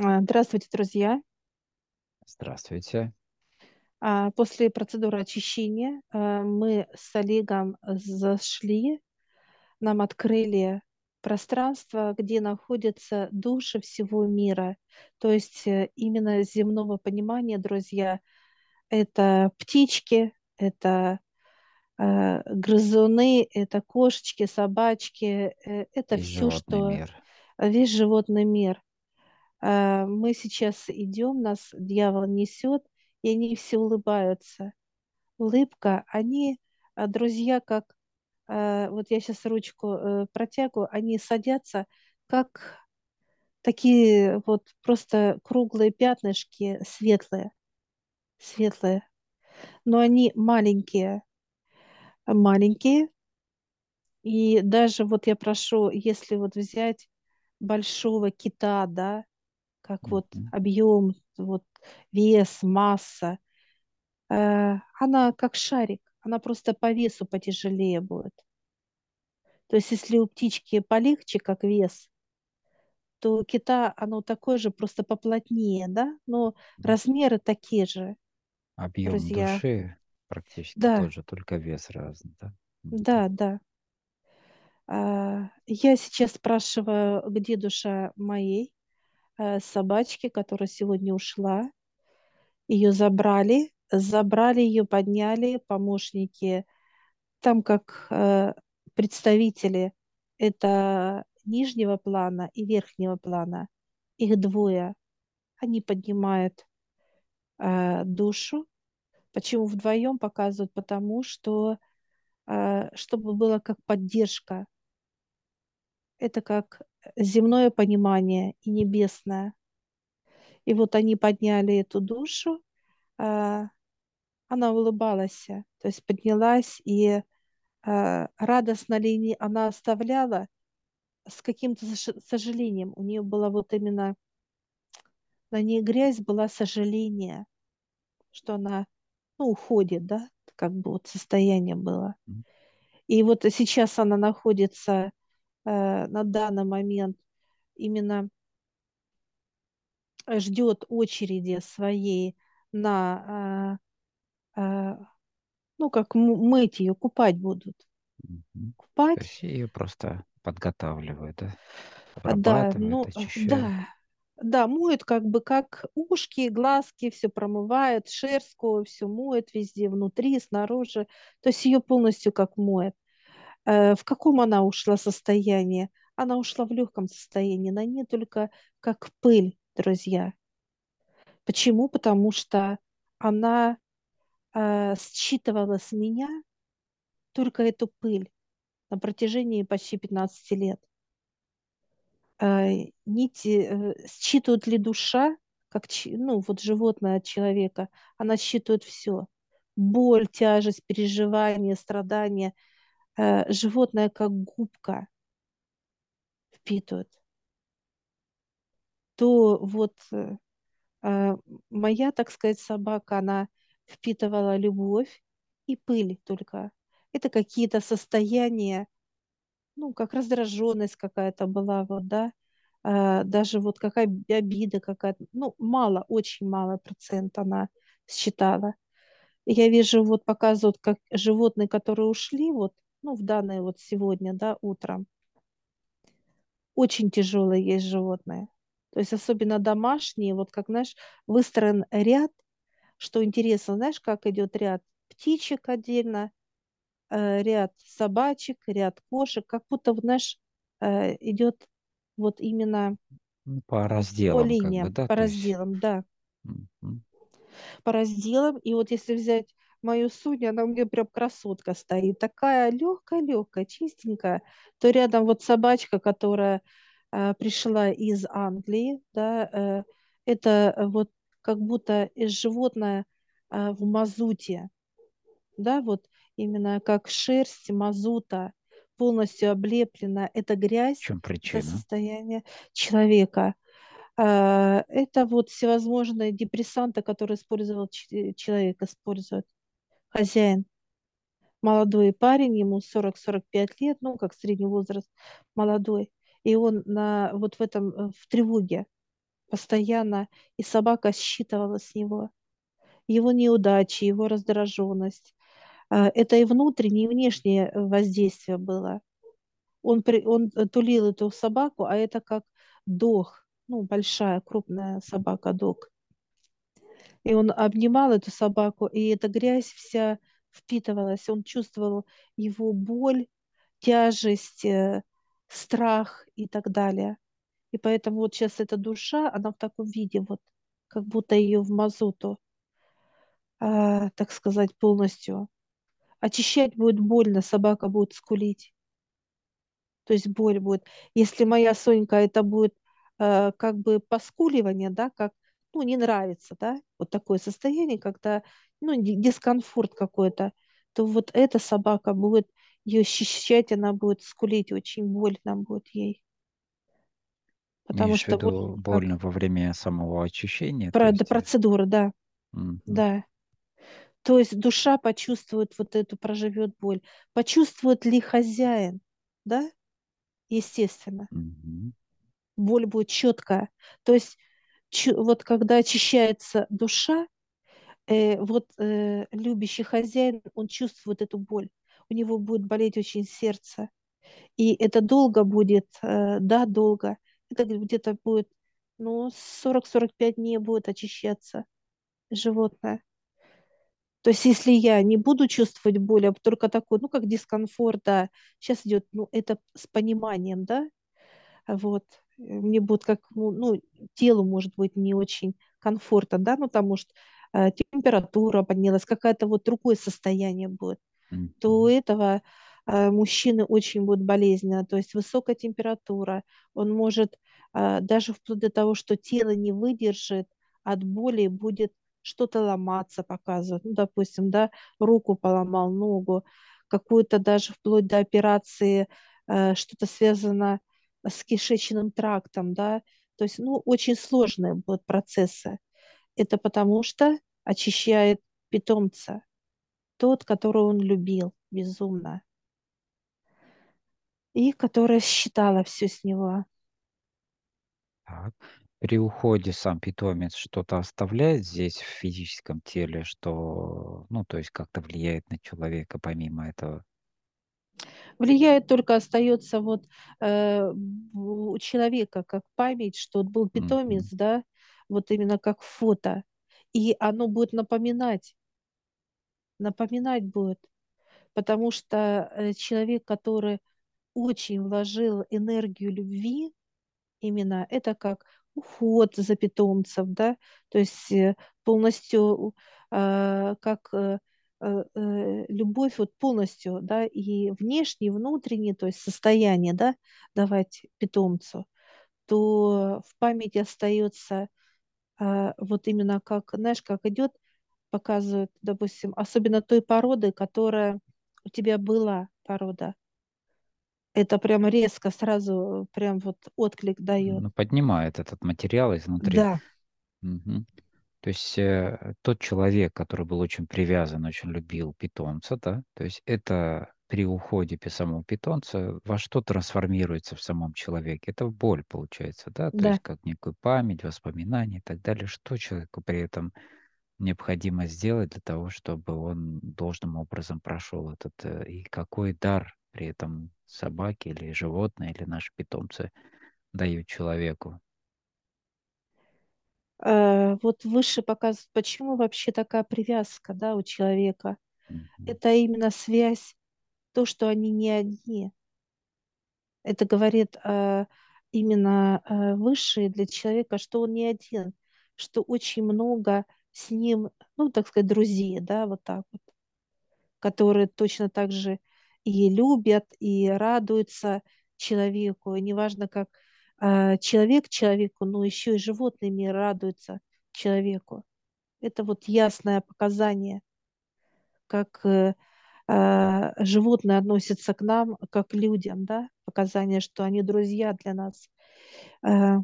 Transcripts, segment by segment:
А, Здравствуйте, друзья. Здравствуйте. А, После процедуры очищения а, мы с Олегом зашли, нам открыли пространство, где находятся души всего мира. То есть э, именно земного понимания, друзья, это птички, это э, грызуны, это кошечки, собачки, э, это Весь все, что мир. весь животный мир. А, Мы сейчас идем, нас дьявол несет, и они все улыбаются. Улыбка, они, а, друзья, как, а, вот я сейчас ручку э, протягиваю, они садятся, как такие вот просто круглые пятнышки, светлые, светлые, но они маленькие, маленькие, и даже вот я прошу, если вот взять большого кита, да, как вот объем, вот вес, масса, э, она как шарик, она просто по весу потяжелее будет. То есть если у птички полегче, как вес, то у кита оно такое же, просто поплотнее, да? Но размеры такие же, Объем друзья. души практически Да, тот же, только вес разный, да? Да, да. А, я сейчас спрашиваю, где душа моей собачки, которая сегодня ушла. Ее забрали, забрали ее, подняли помощники там как э, представители это нижнего плана и верхнего плана, их двое, они поднимают э, душу. Почему вдвоем показывают? Потому что э, чтобы было как поддержка. Это как земное понимание и небесное. И вот они подняли эту душу, э, она улыбалась, то есть поднялась и э, радостно ли не- она оставляла, с каким-то сож- сожалением. У нее была вот именно, на ней грязь была сожаление, что она, ну, уходит, да, как бы вот состояние было. И вот сейчас она находится на данный момент именно ждет очереди своей на, э, э, ну, как мыть ее, купать будут. Мгм. То Купать есть ее просто подготавливают, да? Да, ну, э, очищают. да, да, моют как бы как ушки, глазки, все промывают, шерстку, все моют везде, внутри, снаружи. То есть ее полностью как моет. Э, В каком она ушла состоянии? Она ушла в легком состоянии, на ней только как пыль, друзья. Почему? Потому что она э, считывала с меня только эту пыль на протяжении почти пятнадцати лет. а, нити, э, считывает ли душа, как, ну, вот животное от человека, она считывает все. Боль, тяжесть, переживания, страдания. Э, животное как губка впитывает. То вот э, э, моя, так сказать, собака, она впитывала любовь и пыль только. Это какие-то состояния, ну, как раздраженность какая-то была, вот, да, даже вот какая обида какая-то, ну, мало, очень мало процент она считала. Я вижу, вот показывают, как животные, которые ушли, вот, ну, в данное вот сегодня, да, утром, очень тяжелые есть животные. То есть особенно домашние, вот как, знаешь, выстроен ряд, что интересно, знаешь, как идет ряд птичек отдельно, э, ряд собачек, ряд кошек, как будто, знаешь, э, идет вот именно Ну, по по разделам, как бы, линиям, да, по то есть. разделам, да, мгм. по разделам. И вот если взять мою Соню, она у меня прям красотка стоит, такая легкая-легкая, чистенькая. То рядом вот собачка, которая э, пришла из Англии, да, э, это э, вот как будто животное э, в мазуте, да, вот именно как шерсть мазута полностью облеплена. Это В грязь, чем это причина? состояние человека. А, Это вот всевозможные депрессанты, которые использовал человек, использует хозяин. Молодой парень, ему 40-45 лет, ну, как средний возраст, молодой. И он на, вот в этом, э, в тревоге постоянно, и собака считывала с него его неудачи, его раздраженность. А, это и внутреннее, и внешнее воздействие было. Он, при, он тулил эту собаку, а это как дог, ну, большая, крупная собака, дог. И он обнимал эту собаку, и эта грязь вся впитывалась. Он чувствовал его боль, тяжесть, э, страх и так далее. И поэтому вот сейчас эта душа, она в таком виде, вот, как будто ее в мазуту, э, так сказать, полностью. Очищать будет больно, собака будет скулить. То есть боль будет. Если моя Сонька, это будет э, как бы поскуливание, да, как, ну, не нравится, да, вот такое состояние, когда, ну, дискомфорт какой-то, то вот эта собака будет ее ощущать, она будет скулить, очень больно будет ей. Потому Имеешь что в виду вот больно во время самого очищения? Про, есть... Процедуры, да. Угу. Да. То есть душа почувствует вот эту, проживет боль. Почувствует ли хозяин, да? Естественно. Угу. Боль будет четкая. То есть вот когда очищается душа, э, вот э, любящий хозяин, он чувствует эту боль. У него будет болеть очень сердце. И это долго будет, э, да, долго. Это где-то будет, ну, 40-45 дней будет очищаться животное. То есть, если я не буду чувствовать боль, а только такой, ну, как дискомфорт, да, сейчас идет, ну, это с пониманием, да, вот, мне будет как, ну, ну телу может быть не очень комфортно, да, ну, потому что э, температура поднялась, какое-то вот другое состояние будет, mm-hmm. то у этого э, мужчины очень будет болезненно, то есть высокая температура, он может э, даже вплоть до того, что тело не выдержит от боли, будет что-то ломаться показывают. Ну, допустим, да, руку поломал, ногу, какую-то даже вплоть до операции, э, что-то связано с кишечным трактом, да, то есть, ну, очень сложные будут процессы. Это потому что очищает питомца, тот, которого он любил безумно, и которая считала все с него. Так при уходе сам питомец что-то оставляет здесь в физическом теле, что, ну, то есть как-то влияет на человека помимо этого? Влияет только остается вот э, у человека как память, что был питомец, mm-hmm. да, вот именно как фото, и оно будет напоминать, напоминать будет, потому что э, человек, который очень вложил энергию любви, именно это как уход за питомцем, да, то есть э, полностью э, как э, любовь вот полностью, да, и внешний, и внутренний, то есть состояние, да, давать питомцу, то в памяти остается э, вот именно как, знаешь, как идет, показывают, допустим, особенно той породы, которая у тебя была порода, это прямо резко сразу прям вот отклик дает. Ну, поднимает этот материал изнутри. Да. Угу. То есть э, тот человек, который был очень привязан, очень любил питомца, да, то есть это при уходе самого питомца во что трансформируется в самом человеке? Это в боль, получается, да? То да. есть как некую память, воспоминания и так далее. Что человеку при этом необходимо сделать для того, чтобы он должным образом прошел этот, э, и какой дар при этом собаки или животные, или наши питомцы дают человеку. Э, вот выше показывают, почему вообще такая привязка да, у человека. Mm-hmm. Это именно связь, то, что они не одни. Это говорит э, именно э, высшие для человека, что он не один, что очень много с ним, ну, так сказать, друзей, да, вот так вот, которые точно так же и любят, и радуются человеку. И неважно, как человек человеку, но еще и животный мир радуется человеку. Это вот ясное показание, как э, э, животные относятся к нам, как людям, да, показание, что они друзья для нас. Э,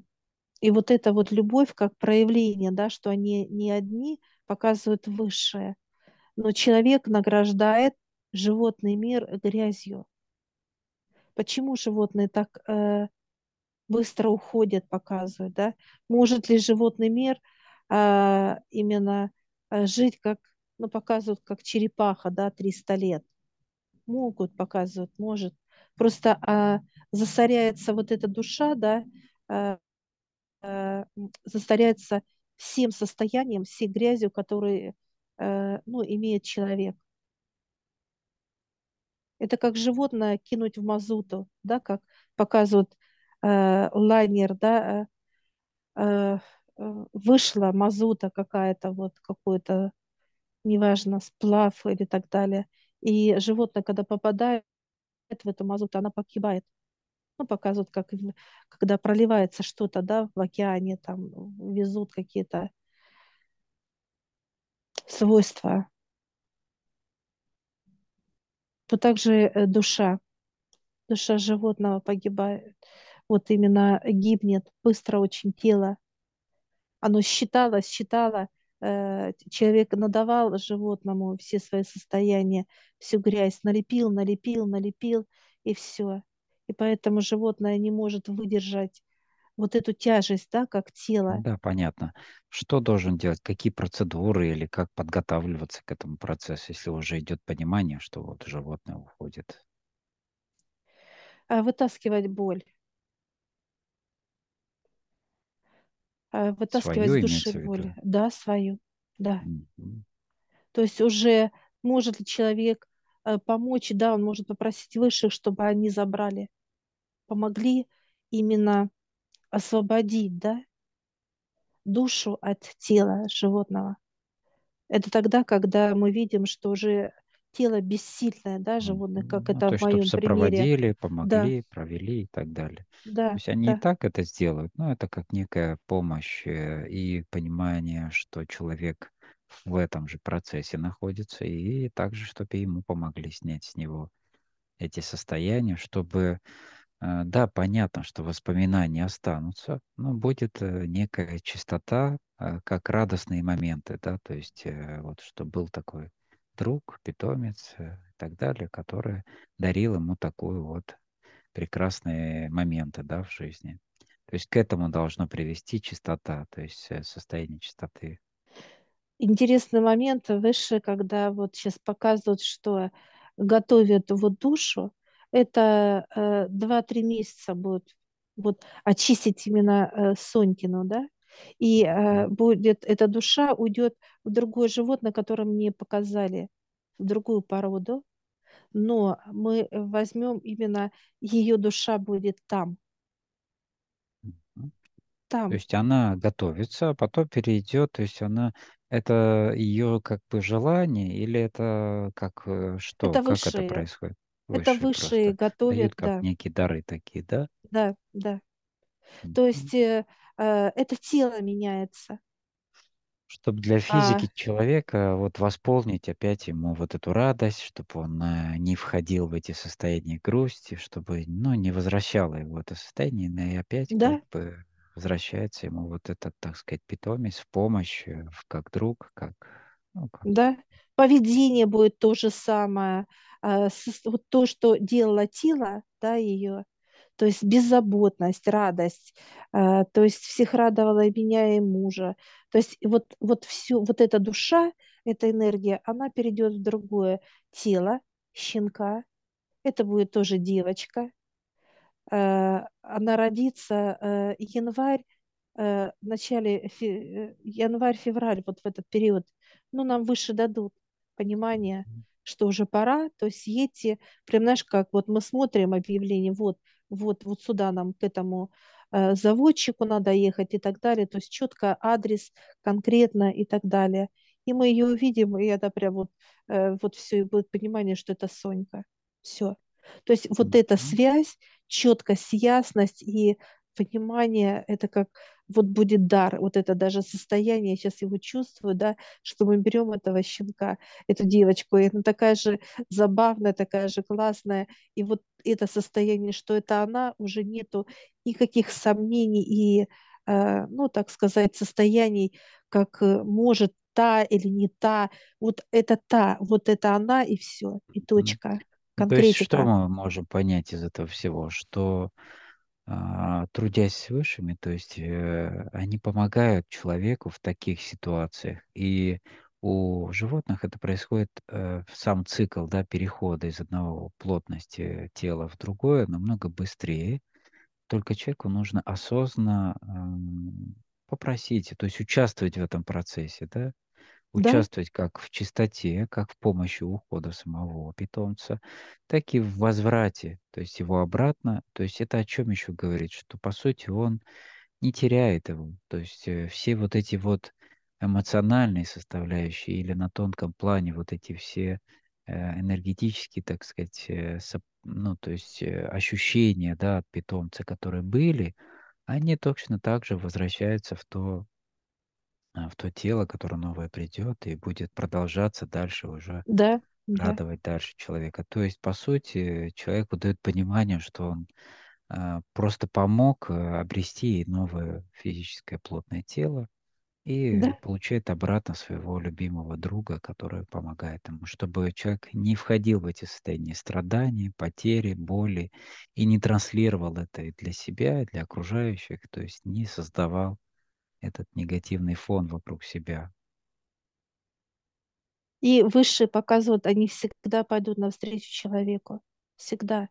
и вот эта вот любовь как проявление, да, что они не одни, показывают высшее. Но человек награждает животный мир грязью. Почему животные так э, быстро уходят, показывают, да. Может ли животный мир а, именно а, жить как, ну, показывают, как черепаха, да, 300 лет? Могут показывать, может. Просто а, засоряется вот эта душа, да, а, а, засоряется всем состоянием, всей грязью, которую, а, ну, имеет человек. Это как животное кинуть в мазуту, да, как показывают лайнер, да, э, э, э, вышла мазута какая-то, вот какой-то, неважно, сплав или так далее. И животное, когда попадает в эту мазуту, она погибает. Ну, показывают, как когда проливается что-то, да, в океане, там везут какие-то свойства. То также э, душа душа животного погибает. Вот именно гибнет быстро очень тело. Оно считало, считало, э, человек надавал животному все свои состояния, всю грязь, налепил, налепил, налепил, и все. И поэтому животное не может выдержать вот эту тяжесть, да, как тело. Да, понятно. Что должен делать? Какие процедуры или как подготавливаться к этому процессу, если уже идет понимание, что вот животное уходит? А, вытаскивать боль. Вытаскивать Свою с души боль. Да, свою. Да. Мгм. То есть уже может ли человек э, помочь, да, он может попросить высших, чтобы они забрали, помогли именно освободить, да, душу от тела животного. Это тогда, когда мы видим, что уже тело бессильное, да, животных, как Ну, это то в есть, чтобы моем примере. сопроводили, Да, помогли, провели и так далее. То да, есть они и да. так это сделают, но это как некая помощь э, и понимание, что человек в этом же процессе находится, и также, чтобы ему помогли снять с него эти состояния, чтобы, э, да, понятно, что воспоминания останутся, но будет э, некая чистота, как радостные моменты, да, то есть вот что был такой друг, питомец э, и так далее, который дарил ему такую вот прекрасные моменты, да, в жизни. То есть к этому должно привести чистота, то есть э, состояние чистоты. Интересный момент выше, когда вот сейчас показывают, что готовят вот душу, это э, 2-3 месяца будет вот очистить именно э, Сонькину, да, и э, будет эта душа уйдет в другое животное, которое мне показали, в другую породу, но мы возьмем именно ее душа будет там, Мгм. То там. есть она готовится, а потом перейдет, то есть она, это ее как бы желание или это как, э, что, Это как это высшие, происходит? это Высшие готовят, дают как да, некие дары такие, да? да, да. То есть э, это тело меняется. Чтобы для А, физики человека вот восполнить опять ему вот эту радость, чтобы он э, не входил в эти состояния грусти, чтобы, ну, не возвращало его это состояние, но и опять как да, бы возвращается ему вот этот, так сказать, питомец в помощь, э, как друг, как, ну, как, да. Поведение будет то же самое. А, вот то, что делало тело, да, ее, то есть беззаботность, радость, а, то есть всех радовала и меня, и мужа. То есть вот, вот все, вот эта душа, эта энергия, она перейдет в другое тело щенка. Это будет тоже девочка. Э, она родится э, январь, э, в начале фе- э, январь-февраль, вот в этот период. Ну, нам выше дадут понимание, что уже пора, то есть едьте, прям знаешь, как вот мы смотрим объявление, вот, вот, вот сюда нам к этому э, заводчику надо ехать и так далее, то есть четко адрес конкретно и так далее. И мы ее увидим, и это прям вот, э, вот все, и будет понимание, что это Сонька. Все. То есть вот эта связь, четкость, ясность и понимание, это как вот будет дар, вот это даже состояние, я сейчас его чувствую, да, что мы берем этого щенка, эту девочку, и она такая же забавная, такая же классная, и вот это состояние, что это она, уже нету никаких сомнений и, э, ну, так сказать, состояний, как э, может та или не та, вот это та, вот это она, и все, и точка, Ну, То есть что конкретика. мы можем понять из этого всего? Что трудясь с высшими, то есть э, они помогают человеку в таких ситуациях. И у животных это происходит э, сам цикл да, перехода из одного плотности тела в другое намного быстрее. Только человеку нужно осознанно эм, попросить, то есть участвовать в этом процессе, да, Да, участвовать как в чистоте, как в помощи ухода самого питомца, так и в возврате, то есть его обратно. То есть это о чем еще говорит, что по сути он не теряет его. То есть э, все вот эти вот эмоциональные составляющие или на тонком плане вот эти все э, энергетические, так сказать, э, ну, то есть ощущения, да, от питомца, которые были, они точно так же возвращаются в то в то тело, которое новое придет и будет продолжаться дальше уже да, да, радовать дальше человека. То есть, по сути, человеку дает понимание, что он а, просто помог а, обрести новое физическое плотное тело и да. получает обратно своего любимого друга, который помогает ему, чтобы человек не входил в эти состояния страданий, потери, боли и не транслировал это и для себя, и для окружающих, то есть не создавал этот негативный фон вокруг себя. И высшие показывают, они всегда пойдут навстречу человеку. Всегда.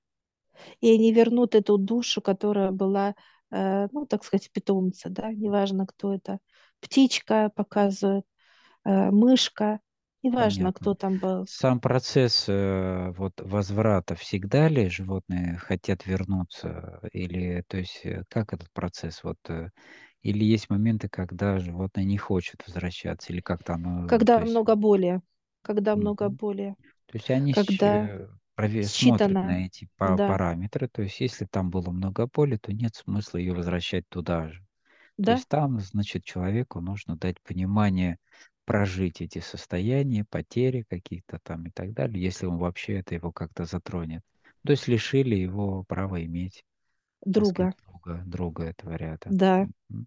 И они вернут эту душу, которая была, э, ну, так сказать, питомца, да, неважно, кто это. Птичка показывает, э, мышка, неважно, Понятно. кто там был. Сам процесс э, вот возврата всегда ли животные хотят вернуться или то есть э, как этот процесс вот э, или есть моменты, когда животное не хочет возвращаться или как-то оно то Когда есть много боли, когда много боли, То есть они когда прове- смотрят на эти па- да, параметры, то есть если там было много боли, то нет смысла ее возвращать туда же. То да, есть там, значит, человеку нужно дать понимание прожить эти состояния, потери какие-то там и так далее, если он вообще это его как-то затронет. То есть лишили его права иметь, так сказать, друга, друга, друга этого ряда. да. Мгм.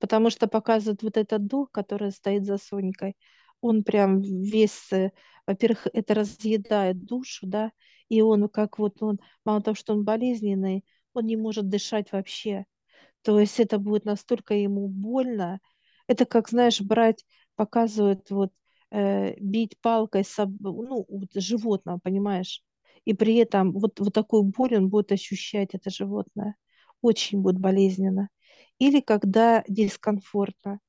Потому что показывает вот этот дух, который стоит за Сонькой. Он прям весь, э, во-первых, это разъедает душу, да, и он как вот он, мало того, что он болезненный, он не может дышать вообще. То есть это будет настолько ему больно. Это как, знаешь, брать, показывают вот э, бить палкой соб- ну, вот животного, понимаешь? И при этом вот, вот такую боль он будет ощущать, это животное. Очень будет болезненно. Или когда дискомфортно,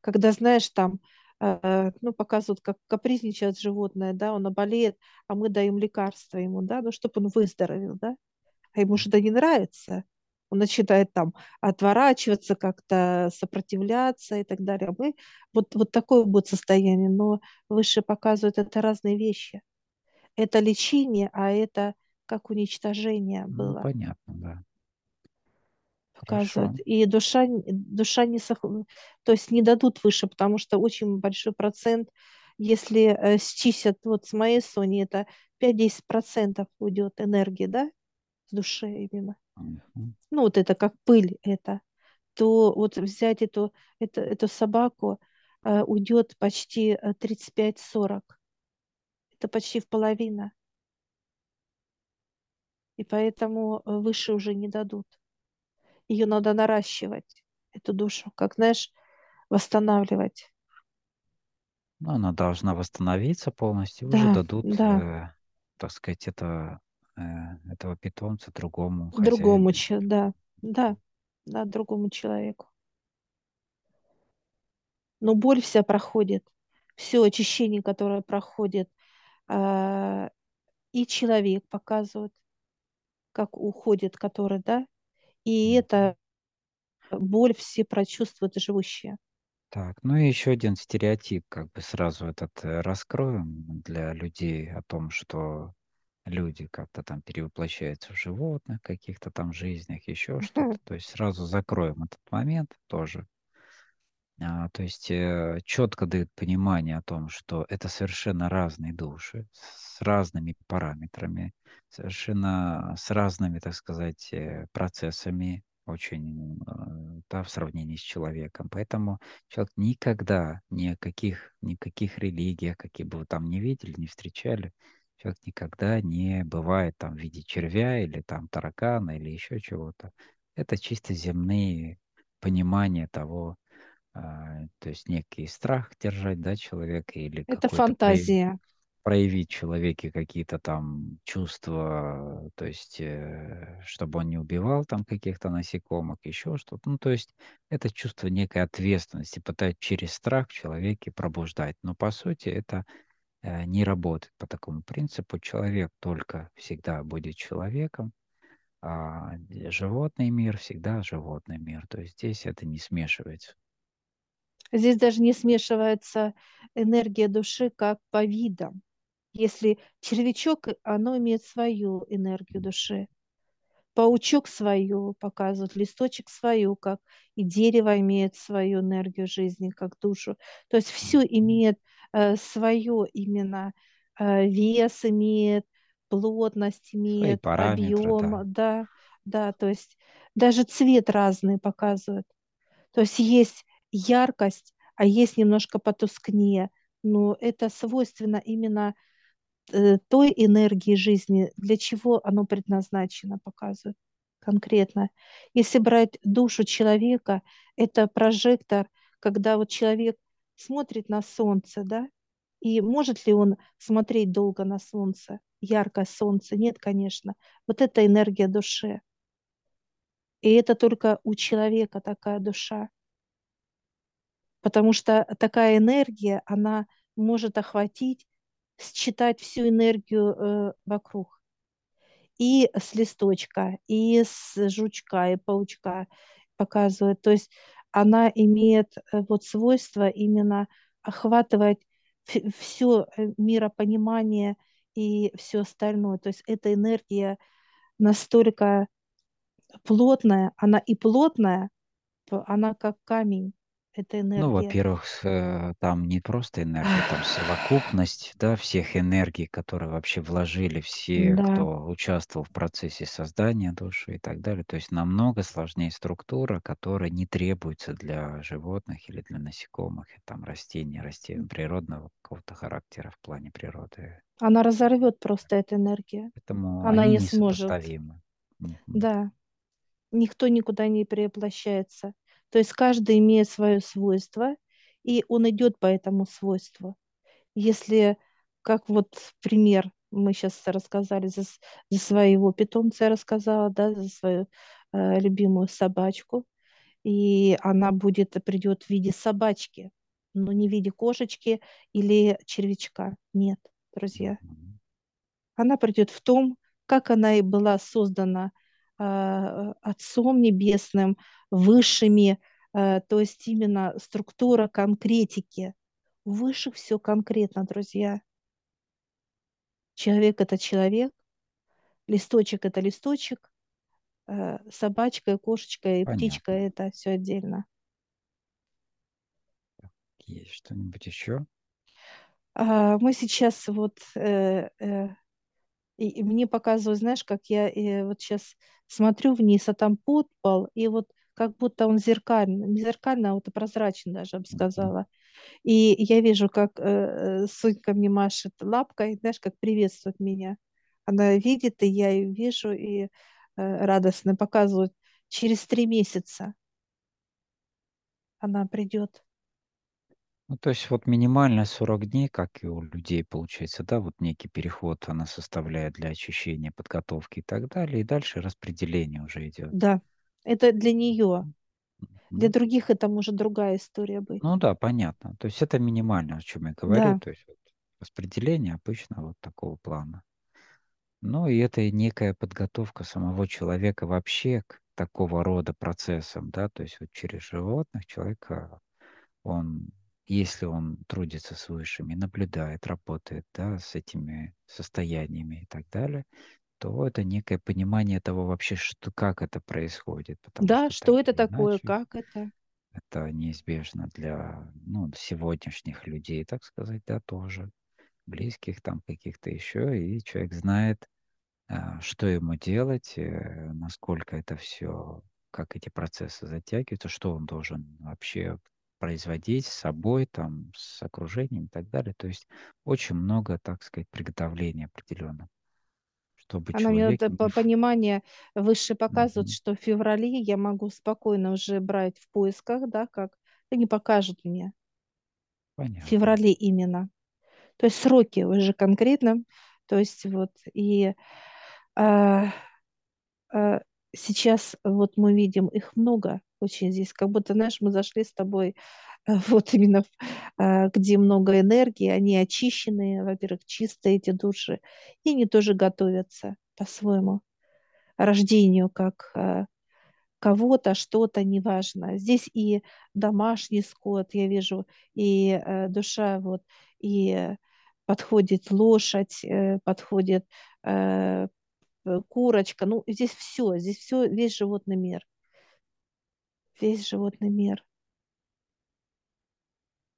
когда, знаешь, там, э, ну, показывают, как капризничает животное, да, он болеет, а мы даем лекарство ему, да, ну, чтобы он выздоровел, да а ему что-то не нравится, он начинает там отворачиваться, как-то сопротивляться и так далее. Мы, вот, вот такое будет состояние, но выше показывают это разные вещи. Это лечение, а это как уничтожение Ну, было, понятно, да. показывают. Хорошо. И душа, душа не сох... то есть не дадут выше, потому что очень большой процент, если э, счистят, вот с моей Сони, это 5-10% уйдет энергии, да, с души именно. Ну вот это как пыль это, то вот взять эту, эту, эту собаку э, уйдет почти э, 35-40. Это почти в половина. И поэтому э, выше уже не дадут. Ее надо наращивать, эту душу, как, знаешь, восстанавливать. Ну, она должна восстановиться полностью, уже Да, дадут, да, э, так сказать, это, э, этого питомца другому другому, хозяину. че- да, да, да, другому человеку. Но боль вся проходит, все очищение, которое проходит, а, и человек показывает, как уходит, который, да, и это боль все прочувствуют живущие. Так, ну и еще один стереотип, как бы сразу этот э, раскроем для людей о том, что люди как-то там перевоплощаются в животных, каких-то там жизнях, еще что-то. То есть сразу закроем этот момент тоже. А, то есть э, четко дают понимание о том, что это совершенно разные души с разными параметрами, совершенно с разными, так сказать, э, процессами, очень, э, да, в сравнении с человеком. Поэтому человек никогда ни о каких, никаких религиях, какие бы вы там ни видели, не встречали, человек никогда не бывает там в виде червя или там таракана или еще чего-то. Это чисто земные понимания того, а, то есть некий страх держать, да, человека или Это фантазия. проявить в человеке какие-то там чувства, то есть, э, чтобы он не убивал там каких-то насекомых, еще что-то. Ну, то есть это чувство некой ответственности, пытать через страх в человеке пробуждать. Но по сути это не работает по такому принципу. Человек только всегда будет человеком, а э, животный мир всегда животный мир. То есть здесь это не смешивается. Здесь даже не смешивается энергия души как по видам. Если червячок, оно имеет свою энергию души, паучок свою показывает, листочек свою, как и дерево имеет свою энергию жизни, как душу. То есть все имеет э, свое именно э, вес имеет, плотность имеет, параметры, да. объем, да, да, то есть даже цвет разный показывает. То есть есть яркость, а есть немножко потускнее. Но это свойственно именно э, той энергии жизни, для чего оно предназначено, показывает конкретно. Если брать душу человека, это прожектор, когда вот человек смотрит на солнце, да, и может ли он смотреть долго на солнце, яркое солнце? Нет, конечно. Вот это энергия души. И это только у человека такая душа. Потому что такая энергия, она может охватить, считать всю энергию э, вокруг. И с листочка, и с жучка, и паучка показывает. То есть она имеет э, вот свойство именно охватывать все э, миропонимание и все остальное. То есть эта энергия настолько плотная, она и плотная, она как камень эта Ну, энергия. во-первых, э, там не просто энергия, там совокупность, да, всех энергий, которые вообще вложили все, Да. кто участвовал в процессе создания души и так далее. То есть намного сложнее структура, которая не требуется для животных или для насекомых, и там растений, растений природного какого-то характера в плане природы. Она разорвет просто эту энергию. Поэтому Она не сможет. Да. Никто никуда не перевоплощается. То есть каждый имеет свое свойство, и он идет по этому свойству. Если, как вот пример, мы сейчас рассказали за, за своего питомца, я рассказала, да, за свою э, любимую собачку, и она будет, придет в виде собачки, но не в виде кошечки или червячка. Нет, друзья. Она придет в том, как она и была создана Отцом Небесным, высшими, э, то есть именно структура конкретики. У высших все конкретно, друзья. Человек это человек, листочек это листочек, э, собачка и кошечка и птичка Понятно. это все отдельно. Есть что-нибудь еще? А, мы сейчас вот э, э, и, мне показывают, знаешь, как я э, вот сейчас смотрю вниз, а там подпол, и вот как будто он зеркальный, не зеркальный, а вот прозрачный даже, я бы сказала. И я вижу, как э, э, Сонька мне машет лапкой, знаешь, как приветствует меня. Она видит, и я ее вижу, и э, радостно показывает. Через три месяца она придет. Ну, то есть вот минимально 40 дней, как и у людей получается, да, вот некий переход она составляет для очищения, подготовки и так далее, и дальше распределение уже идет. Да, это для нее. Для Мгм. других это может другая история быть. Ну да, понятно. То есть это минимально, о чем я говорю. Да, То есть вот распределение обычно вот такого плана. Ну и это и некая подготовка самого человека вообще к такого рода процессам, да, то есть вот через животных человек, а, он, если он трудится с высшими, наблюдает, работает, да, с этими состояниями и так далее, то это некое понимание того вообще, что, как это происходит, потому да, что что это такое, иначе как это? это неизбежно для, ну, сегодняшних людей, так сказать, да, тоже, близких там каких-то еще, и человек знает, а, что ему делать, э, насколько это все, как эти процессы затягиваются, что он должен вообще производить с собой, там, с окружением и так далее. То есть очень много, так сказать, приготовления определенно, чтобы Она мне человек это не... по в- понимание выше показывает, Мгм. что в феврале я могу спокойно уже брать в поисках, да, как они покажут мне. В Понятно. феврале именно. То есть сроки уже конкретно. То есть вот и а, а, сейчас вот мы видим их много очень здесь, как будто, знаешь, мы зашли с тобой а, вот именно а, где много энергии, они очищенные, во-первых, чистые эти души, и они тоже готовятся по-своему рождению, как а, кого-то, что-то, неважно. Здесь и домашний скот, я вижу, и э, душа, вот, и э, подходит лошадь, э, подходит э, э, курочка, ну, здесь все, здесь все, весь животный мир, весь животный мир.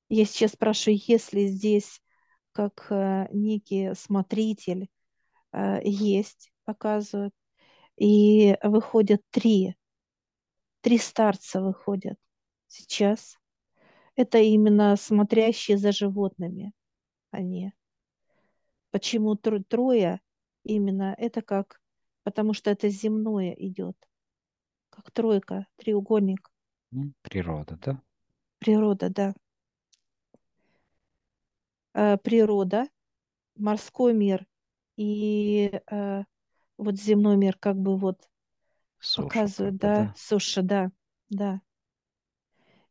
Я сейчас спрашиваю, если здесь как э, некий смотритель э, есть, показывают, и выходят три, три старца выходят сейчас. Это именно смотрящие за животными они. Почему тро- трое именно? Это как, потому что это земное идет, как тройка, треугольник, Природа, да? природа, да. Э, природа, морской мир и э, вот земной мир как бы вот Суша, как показывают, бы, да, да? суша, да, да.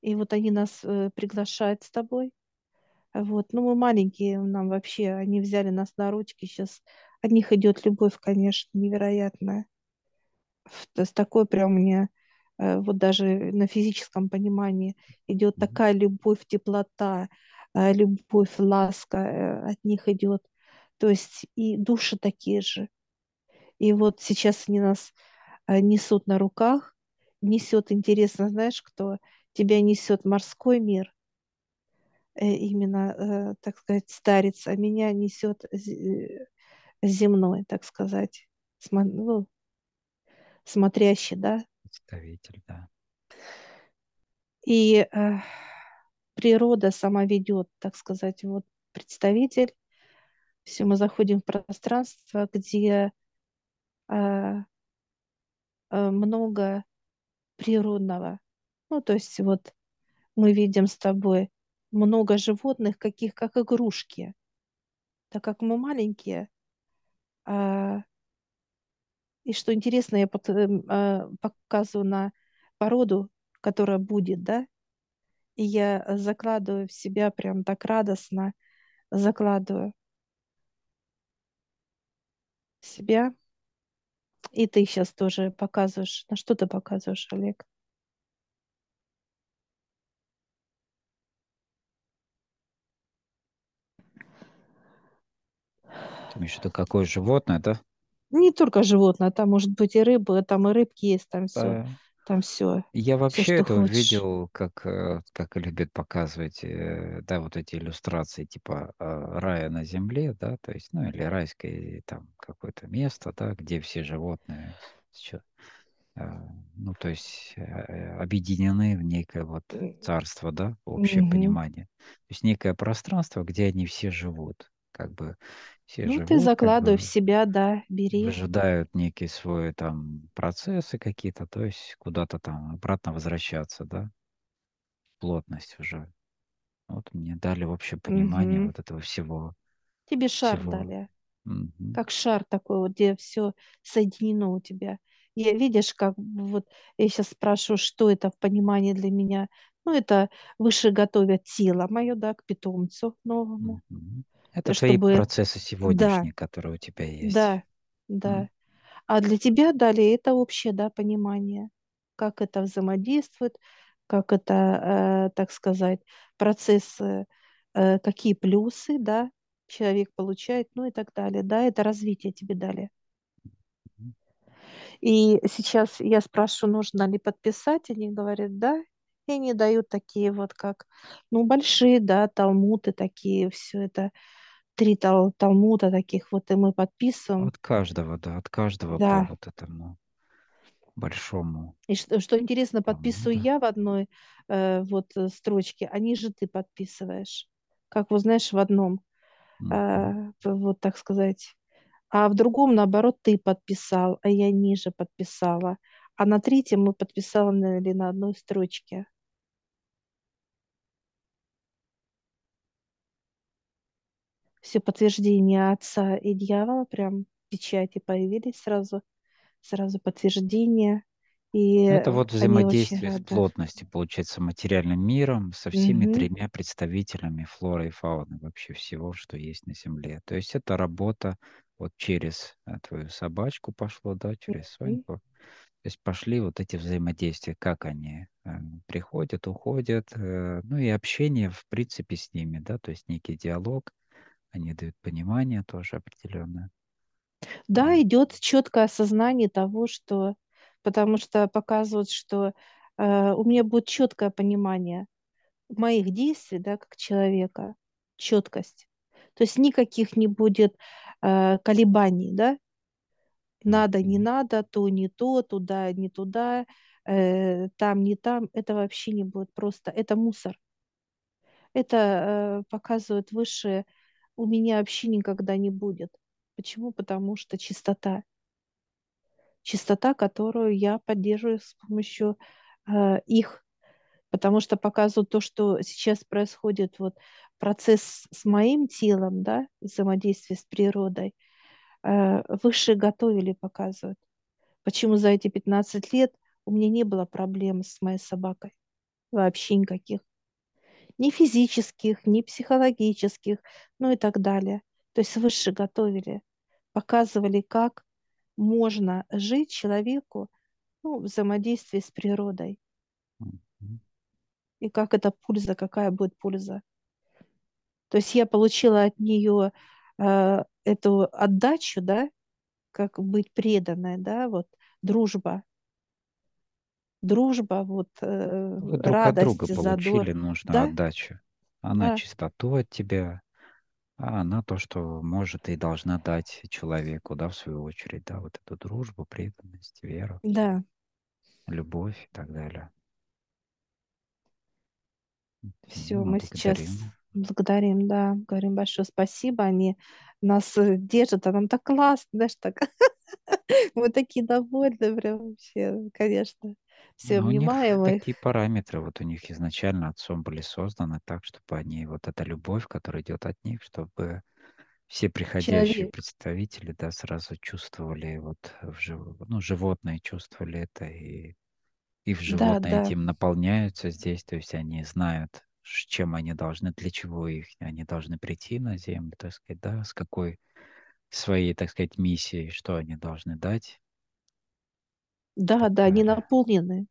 И вот они нас э, приглашают с тобой. Вот, ну мы маленькие, нам вообще, они взяли нас на ручки, сейчас от них идет любовь, конечно, невероятная. В- то есть такой прям мне, вот даже на физическом понимании идет такая любовь, теплота, э, любовь, ласка э, от них идет. То есть и души такие же. И вот сейчас они нас э, несут на руках, несет, интересно, знаешь, кто? Тебя несет морской мир, э, именно, э, так сказать, старец, а меня несет зе- э, земной, так сказать, ну, смотрящий, да. Представитель, да. И э, природа сама ведет, так сказать, вот представитель. Все, мы заходим в пространство, где э, э, много природного. Ну, то есть вот мы видим с тобой много животных, каких как игрушки. Так как мы маленькие, а, и что интересно, я пот- эм, а, показываю на породу, которая будет, да, и я закладываю в себя прям так радостно, закладываю в себя, и ты сейчас тоже показываешь. На что ты показываешь, Олег? В виду, какое животное, да? Не только животное, там может быть и рыба, там и рыбки есть, там все, Э, там все, Я все, вообще что этого хочешь. видел, как, э, как любят показывать, э, да, вот эти иллюстрации типа э, рая на земле, да, то есть, ну, или райское там какое-то место, да, где все животные, э, ну, то есть э, э, объединены в некое вот царство, да, общее Мгм. понимание. То есть некое пространство, где они все живут, как бы все Ну, ты живут, как закладывай в бы себя, да, бери. выжидают некие свои там процессы какие-то, то есть куда-то там обратно возвращаться, да, плотность уже. Вот мне дали общее понимание Мгм. вот этого всего, Тебе шар всего. дали, Мгм, как шар такой, вот, где все соединено у тебя. Я, видишь, как вот я сейчас спрашиваю, что это в понимании для меня. Ну, это выше готовят тело мое, да, к питомцу новому, мгм. Это э, твои чтобы, процессы да, сегодняшние, которые у тебя есть. да, да. М, А для тебя дали это общее, да, понимание, как это взаимодействует, как это, э, так сказать, процессы, э, какие плюсы, да, человек получает, ну и так далее. Да, это развитие тебе дали. И сейчас я спрашиваю, нужно ли подписать, они говорят, да, и они дают такие вот как, ну, большие, да, талмуды такие, все это, три тал талмуда таких вот, и мы подписываем, От каждого, да, от каждого по да, вот этому большому И что, что интересно, тому, подписываю да. я в одной э, вот э, строчке, а ниже ты подписываешь. Как вот знаешь, в одном, Мгм. э, вот так сказать. а в другом, наоборот, ты подписал, а я ниже подписала. А на третьем мы подписали или на одной строчке. Все подтверждения отца и дьявола, прям печати появились сразу, сразу подтверждения. И Ну, Это вот взаимодействие в рады. плотности, получается, материальным миром со всеми Мгм. тремя представителями флоры и фауны, вообще всего, что есть на Земле. То есть это работа вот через э, твою собачку пошло, да, через. Соньку. То есть пошли вот эти взаимодействия, как они э, приходят, уходят, э, ну и общение, в принципе, с ними, да, то есть некий диалог, они дают понимание тоже определенное. Да, идет четкое осознание того, что, потому что показывают, что э, у меня будет четкое понимание моих действий, да, как человека, четкость. То есть никаких не будет э, колебаний, да, надо, не надо, то не то, туда, не туда, э, там, не там. Это вообще не будет просто, это мусор. Это э, показывает высшее, у меня вообще никогда не будет. Почему? Потому что чистота. Чистота, которую я поддерживаю с помощью э, их потому что показывают то, что сейчас происходит, вот процесс с моим телом, да, взаимодействие с природой, э, высшие готовили, показывают. Почему за эти 15 лет у меня не было проблем с моей собакой? Вообще никаких. Ни физических, ни психологических, ну и так далее. То есть высшие готовили, показывали, как можно жить человеку ну, в взаимодействии с природой. И как это польза, какая будет польза. То есть я получила от нее э, эту отдачу, да, как быть преданной, да, вот дружба, дружба, вот э, Вы друг от друга радость, задор, получили нужную да, отдачу. Она да, чистоту от тебя, а она то, что может и должна дать человеку, да, в свою очередь, да, вот эту дружбу, преданность, веру, да, любовь и так далее. все, Ну, мы мы сейчас благодарим. благодарим, да, говорим большое спасибо, они нас э, держат, а нам так классно, знаешь, так, мы такие довольны, прям вообще, конечно, все Но у них обнимаем их, такие параметры, вот у них изначально отцом были созданы так, чтобы они, вот эта любовь, которая идет от них, чтобы все приходящие человек, представители, да, сразу чувствовали, вот, в жив- ну, животные чувствовали это, и их да, животные да, этим наполняются здесь, то есть они знают, ш- чем они должны, для чего их, они должны прийти на землю, так сказать, да, с какой своей, так сказать, миссией, что они должны дать. И да, да, они далее. наполнены.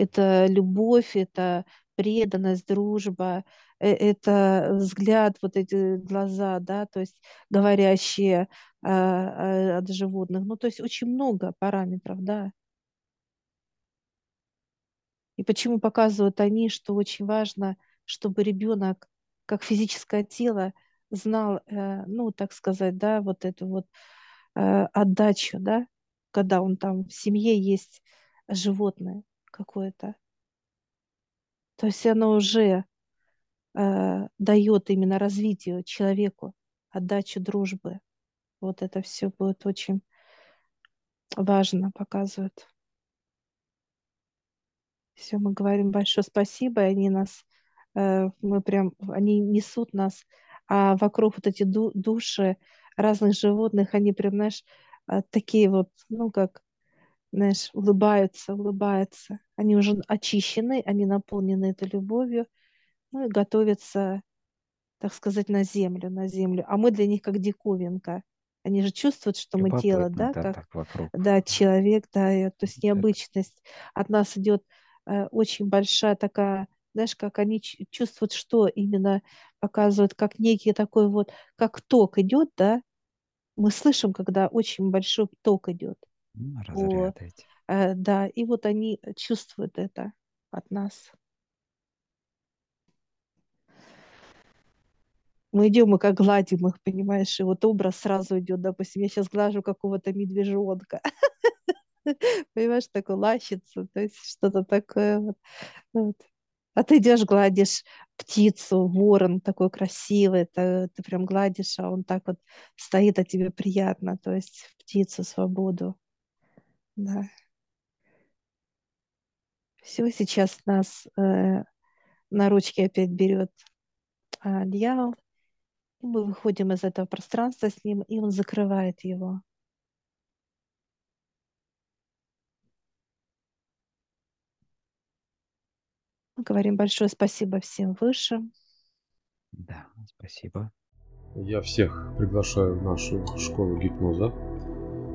Это любовь, это преданность, дружба, э- это взгляд, вот эти глаза, да, то есть говорящие а, а, от животных. Ну, то есть очень много параметров, да. И почему показывают они, что очень важно, чтобы ребенок, как физическое тело, знал, ну, так сказать, да, вот эту вот отдачу, да, когда он там в семье есть животное какое-то. То есть оно уже э, дает именно развитию человеку, отдачу дружбы. Вот это все будет очень важно, показывает. Все, мы говорим большое спасибо, они нас, э, мы прям, они несут нас, а вокруг вот эти ду- души разных животных, они прям, знаешь, э, такие вот, ну как, знаешь, улыбаются, улыбаются. Они уже очищены, они наполнены этой любовью, ну и готовятся так сказать, на землю, на землю. А мы для них как диковинка. Они же чувствуют, что мы тело, да, да, как, да, человек, да, то есть необычность. От нас идет э, очень большая такая, знаешь, как они чувствуют, что именно показывают, как некий такой вот, как ток идет, да, мы слышим, когда очень большой ток идет. М, По, разряды эти. э, да, и вот они чувствуют это от нас. Мы идем, мы как гладим их, понимаешь, и вот образ сразу идет, допустим, я сейчас глажу какого-то медвежонка, понимаешь, такой лащится, то есть что-то такое вот. Вот. А ты идешь, гладишь птицу, ворон такой красивый, ты, ты прям гладишь, а он так вот стоит, а тебе приятно, то есть птицу, свободу. Да. Все, сейчас нас э, на ручки опять берет э, дьявол, и мы выходим из этого пространства с ним, и он закрывает его. Мы говорим большое спасибо всем высшим. Да, спасибо. Я всех приглашаю в нашу школу гипноза.